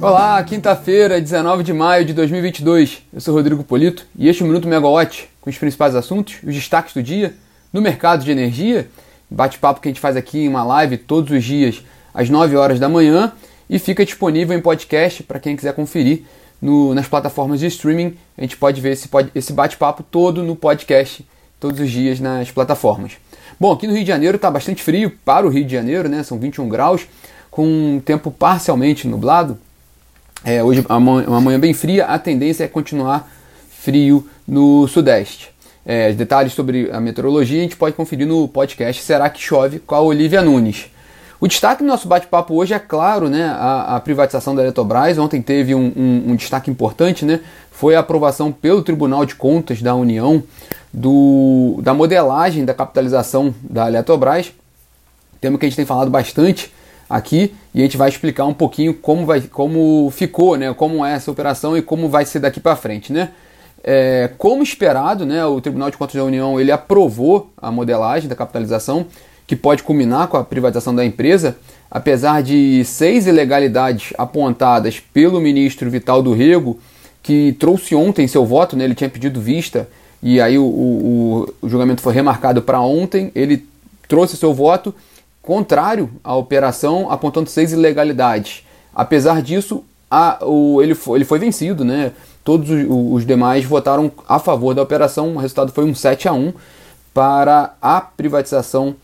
Olá, quinta-feira, 19 de maio de 2022. Eu sou Rodrigo Polito e este é o Minuto Megawatt com os principais assuntos, os destaques do dia no mercado de energia. Bate-papo que a gente faz aqui em uma live todos os dias às 9 horas da manhã e fica disponível em podcast para quem quiser conferir no, nas plataformas de streaming. A gente pode ver esse, esse bate-papo todo no podcast todos os dias nas plataformas. Bom, aqui no Rio de Janeiro está bastante frio para o Rio de Janeiro, né? São 21 graus, com um tempo parcialmente nublado. É, hoje é uma manhã bem fria, a tendência é continuar frio no sudeste. É, detalhes sobre a meteorologia a gente pode conferir no podcast Será que Chove com a Olivia Nunes. O destaque do nosso bate-papo hoje é claro, né, a, a, privatização da Eletrobras. Ontem teve um, um, um, destaque importante, né, foi a aprovação pelo Tribunal de Contas da União do, da modelagem da capitalização da Eletrobras. Tema que a gente tem falado bastante aqui e a gente vai explicar um pouquinho como, vai, como ficou, né, como é essa operação e como vai ser daqui para frente, né. É, como esperado, né, o Tribunal de Contas da União ele aprovou a modelagem da capitalização que pode culminar com a privatização da empresa, apesar de seis ilegalidades apontadas pelo ministro Vital do Rego, que trouxe ontem seu voto, né, ele tinha pedido vista e aí o, o, o julgamento foi remarcado para ontem, ele trouxe seu voto contrário à operação, apontando seis ilegalidades. Apesar disso, a, o, ele, foi, ele foi vencido, né? Todos os, os, demais votaram a favor da operação, o resultado foi um 7 a 1 para a privatização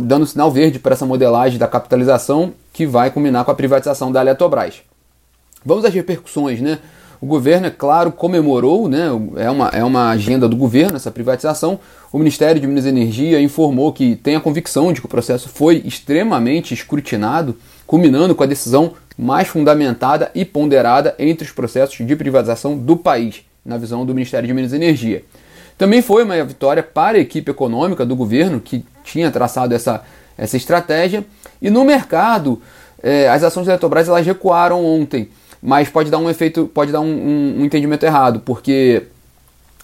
dando sinal verde para essa modelagem da capitalização que vai culminar com a privatização da Eletrobras. Vamos às repercussões, né? O governo, é claro, comemorou, né? é, uma, é uma agenda do governo essa privatização. O Ministério de Minas e Energia informou que tem a convicção de que o processo foi extremamente escrutinado, culminando com a decisão mais fundamentada e ponderada entre os processos de privatização do país, na visão do Ministério de Minas e Energia. Também foi uma vitória para a equipe econômica do governo, que tinha traçado essa, essa estratégia. E no mercado, eh, as ações da Eletrobras elas recuaram ontem, mas pode dar um efeito, pode dar um, um, um entendimento errado, porque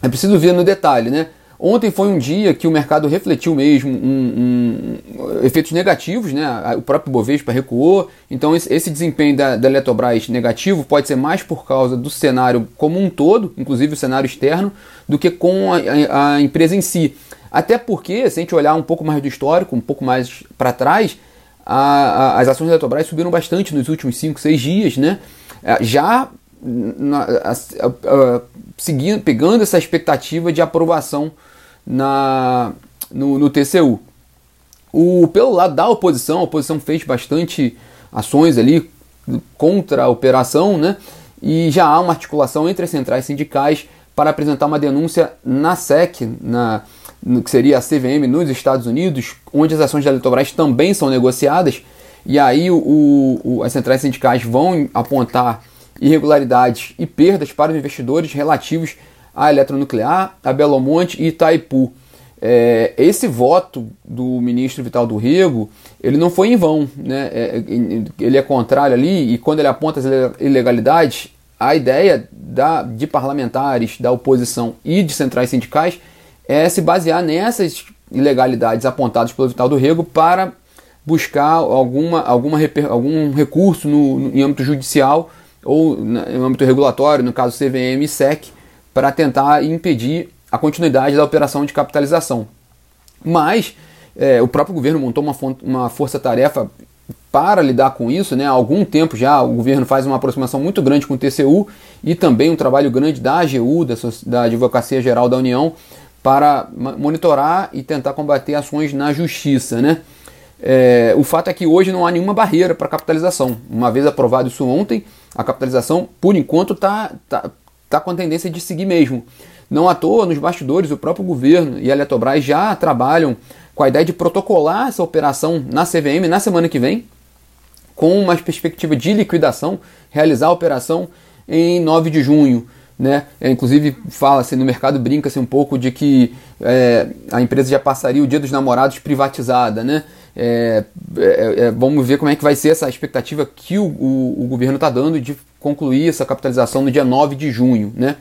é preciso ver no detalhe, né? Ontem foi um dia que o mercado refletiu mesmo um, um, efeitos negativos, né? O próprio Bovespa recuou, então esse, desempenho da, da, Eletrobras negativo pode ser mais por causa do cenário como um todo, inclusive o cenário externo, do que com a, a, a empresa em si. Até porque, se a gente olhar um pouco mais do histórico, um pouco mais para trás, a, as ações da Eletrobras subiram bastante nos últimos 5, 6 dias, né? É, já na, seguindo, pegando essa expectativa de aprovação na, no, no TCU. O, pelo lado da oposição, a oposição fez bastante ações ali contra a operação, né? E já há uma articulação entre as centrais sindicais para apresentar uma denúncia na SEC, na, no que seria a CVM nos Estados Unidos, onde as ações da Eletrobras também são negociadas. E aí o, o, as centrais sindicais vão apontar irregularidades e perdas para os investidores relativos a Eletronuclear, a Belo Monte e Itaipu. É, esse voto do ministro Vital do Rego, ele não foi em vão, né? É, ele é contrário ali e quando ele aponta as ilegalidades, a ideia da, de parlamentares, da oposição e de centrais sindicais é se basear nessas ilegalidades apontadas pelo Vital do Rego para buscar alguma, alguma algum recurso no, no, em âmbito judicial ou no âmbito regulatório, no caso CVM e SEC, para tentar impedir a continuidade da operação de capitalização. Mas é, o próprio governo montou uma, uma força-tarefa para lidar com isso, né? há algum tempo já o governo faz uma aproximação muito grande com o TCU e também um trabalho grande da AGU, da, da Advocacia Geral da União, para monitorar e tentar combater ações na justiça. Né? É, o fato é que hoje não há nenhuma barreira para capitalização. Uma vez aprovado isso ontem, a capitalização, por enquanto, está tá, tá com a tendência de seguir mesmo. Não à toa, nos bastidores, o próprio governo e a Eletrobras já trabalham com a ideia de protocolar essa operação na CVM na semana que vem, com uma perspectiva de liquidação, realizar a operação em 9 de junho. Né? É, inclusive fala-se no mercado, brinca-se um pouco de que é, a empresa já passaria o dia dos namorados privatizada. Né? É, é, é vamos ver como é que vai ser essa expectativa que o, o, o governo está dando de concluir essa capitalização no dia 9 de junho. Né?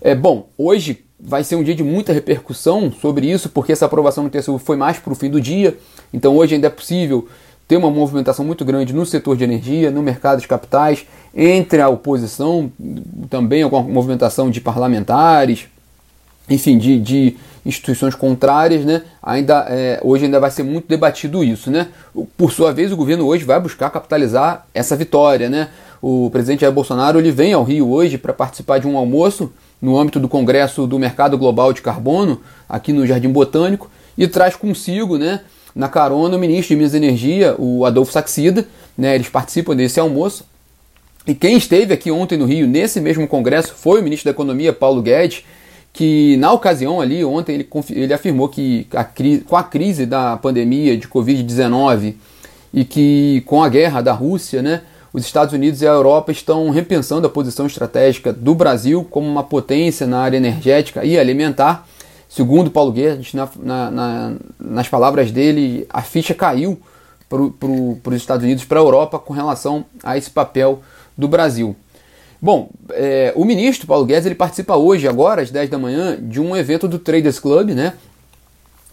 É, bom, hoje vai ser um dia de muita repercussão sobre isso, porque essa aprovação no TCU foi mais para o fim do dia, então hoje ainda é possível ter uma movimentação muito grande no setor de energia, no mercado de capitais, entre a oposição, também alguma movimentação de parlamentares, enfim, de, de instituições contrárias, né? Ainda, é, hoje ainda vai ser muito debatido isso, né? Por sua vez, o governo hoje vai buscar capitalizar essa vitória, né? O presidente Jair Bolsonaro ele vem ao Rio hoje para participar de um almoço no âmbito do Congresso do Mercado Global de Carbono, aqui no Jardim Botânico, e traz consigo, né, na carona, o ministro de Minas e Energia, o Adolfo Saxida, né, eles participam desse almoço. E quem esteve aqui ontem no Rio, nesse mesmo congresso, foi o ministro da Economia, Paulo Guedes, que na ocasião ali, ontem, ele, ele afirmou que a com a crise da pandemia de Covid-19 e que com a guerra da Rússia, né, os Estados Unidos e a Europa estão repensando a posição estratégica do Brasil como uma potência na área energética e alimentar. Segundo Paulo Guedes, na, na, na, nas palavras dele, a ficha caiu para pro, os Estados Unidos, para a Europa, com relação a esse papel do Brasil. Bom, é, o ministro Paulo Guedes ele participa hoje, agora às 10 da manhã, de um evento do Traders Club, né?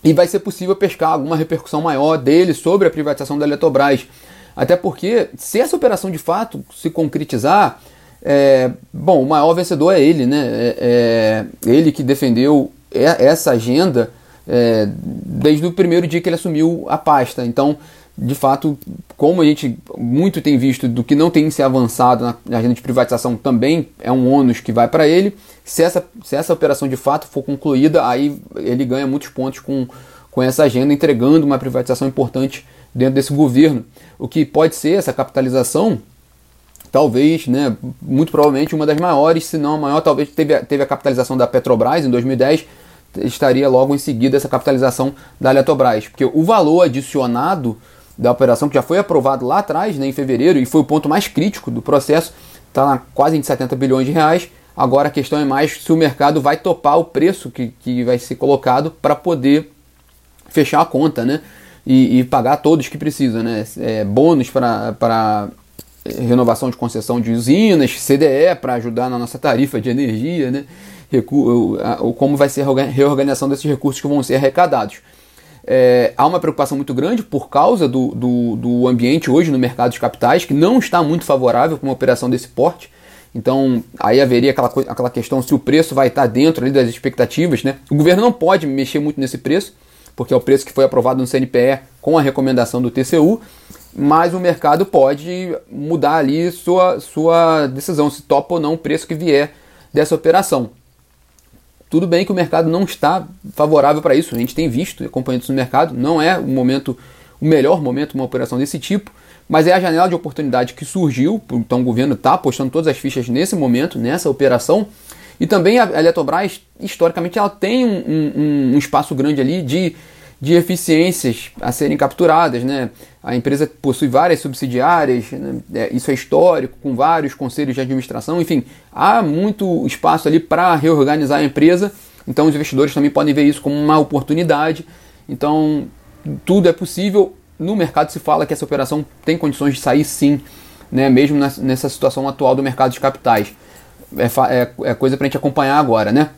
E vai ser possível pescar alguma repercussão maior dele sobre a privatização da Eletrobras. Até porque, se essa operação de fato se concretizar, é, bom, o maior vencedor é ele, né? É, é ele que defendeu essa agenda é, desde o primeiro dia que ele assumiu a pasta. Então, de fato, como a gente muito tem visto do que não tem se avançado na, agenda de privatização, também é um ônus que vai para ele. Se essa, se essa operação de fato for concluída, aí ele ganha muitos pontos com, com essa agenda, entregando uma privatização importante dentro desse governo. O que pode ser essa capitalização, talvez, né, muito provavelmente uma das maiores, se não a maior, talvez teve, teve a capitalização da Petrobras em 2010, estaria logo em seguida essa capitalização da Eletrobras, porque o valor adicionado da operação, que já foi aprovado lá atrás, né, em fevereiro, e foi o ponto mais crítico do processo, está quase em 70 bilhões de reais. Agora a questão é mais se o mercado vai topar o preço que, que vai ser colocado para poder fechar a conta, né? E, e, pagar todos que precisam, né? É, bônus para renovação de concessão de usinas, CDE para ajudar na nossa tarifa de energia, né? Recu como vai ser a reorganização desses recursos que vão ser arrecadados. É, há uma preocupação muito grande por causa do, do, do, ambiente hoje no mercado de capitais, que não está muito favorável para uma operação desse porte. Então, aí haveria aquela, aquela questão se o preço vai estar dentro ali das expectativas. Né? O governo não pode mexer muito nesse preço, porque é o preço que foi aprovado no CNPE com a recomendação do TCU, mas o mercado pode mudar ali sua, sua decisão, se topa ou não o preço que vier dessa operação. Tudo bem que o mercado não está favorável para isso, a gente tem visto, acompanhando isso no mercado, não é o momento, o melhor momento uma operação desse tipo, mas é a janela de oportunidade que surgiu, então o governo está apostando todas as fichas nesse momento, nessa operação, e também a Eletrobras, historicamente, ela tem um, um, um espaço grande ali de de eficiências a serem capturadas. Né? A empresa possui várias subsidiárias, né? é, isso é histórico, com vários conselhos de administração, enfim, há muito espaço ali para reorganizar a empresa, então os investidores também podem ver isso como uma oportunidade. Então, tudo é possível. No mercado se fala que essa operação tem condições de sair sim, né? mesmo nessa situação atual do mercado de capitais. É, é, é coisa para a gente acompanhar agora, né?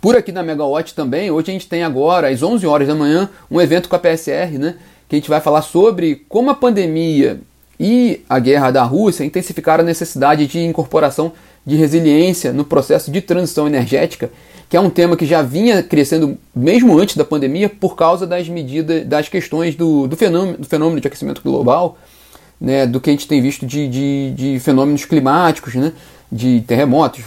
Por aqui na Megawatt também, hoje a gente tem agora, às 11 horas da manhã, um evento com a PSR, né? Que a gente vai falar sobre como a pandemia e a guerra da Rússia intensificaram a necessidade de incorporação de resiliência no processo de transição energética, que é um tema que já vinha crescendo mesmo antes da pandemia por causa das medidas, das questões do, do, fenômeno, do fenômeno de aquecimento global, né, do que a gente tem visto de, de, de fenômenos climáticos, né, de terremotos,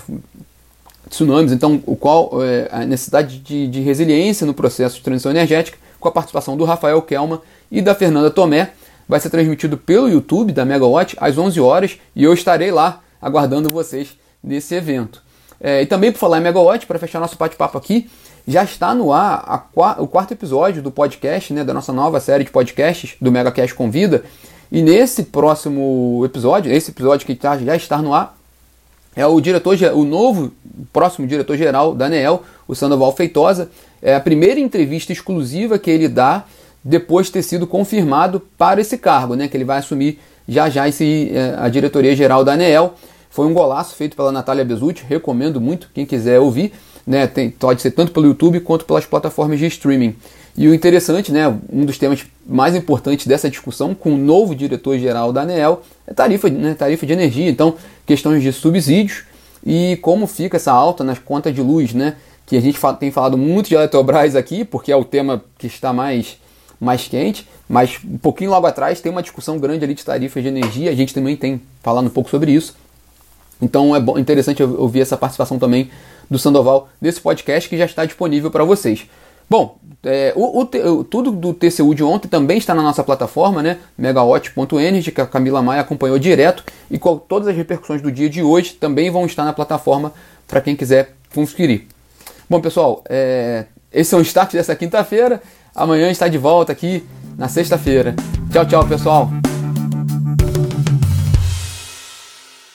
tsunamis, então o qual é, a necessidade de, de, resiliência no processo de transição energética, com a participação do Rafael Kelma e da Fernanda Tomé, vai ser transmitido pelo YouTube da Megawatt às 11 horas e eu estarei lá aguardando vocês nesse evento. É, e também por falar em Megawatt, para fechar nosso bate-papo aqui, já está no ar a, o quarto episódio do podcast, né, da nossa nova série de podcasts do MegaCast Convida. E nesse próximo episódio, esse episódio que tá, já está no ar, é o diretor, o novo próximo diretor-geral da ANEEL, o Sandoval Feitosa. É a primeira entrevista exclusiva que ele dá depois de ter sido confirmado para esse cargo, né? Que ele vai assumir já já esse, é, a diretoria geral da ANEEL. Foi um golaço feito pela Natália Bezutti, recomendo muito quem quiser ouvir. Né, tem, pode ser tanto pelo YouTube quanto pelas plataformas de streaming. E o interessante, né, um dos temas mais importantes dessa discussão com o novo diretor-geral da ANEEL é tarifa, né, tarifa de energia. Então, questões de subsídios e como fica essa alta nas contas de luz, né? Que a gente tem falado muito de Eletrobras aqui, porque é o tema que está mais, mais quente, mas um pouquinho logo atrás tem uma discussão grande ali de tarifas de energia, a gente também tem falado um pouco sobre isso. Então é bom, interessante ouvir essa participação também do Sandoval nesse podcast que já está disponível para vocês. Bom, é, o, o, tudo do TCU de ontem também está na nossa plataforma, né? megawatt.energy, que a Camila Maia acompanhou direto, e com todas as repercussões do dia de hoje também vão estar na plataforma para quem quiser conferir. Bom, pessoal, é, esse é o start dessa quinta-feira. Amanhã está de volta aqui na sexta-feira. Tchau, tchau, pessoal.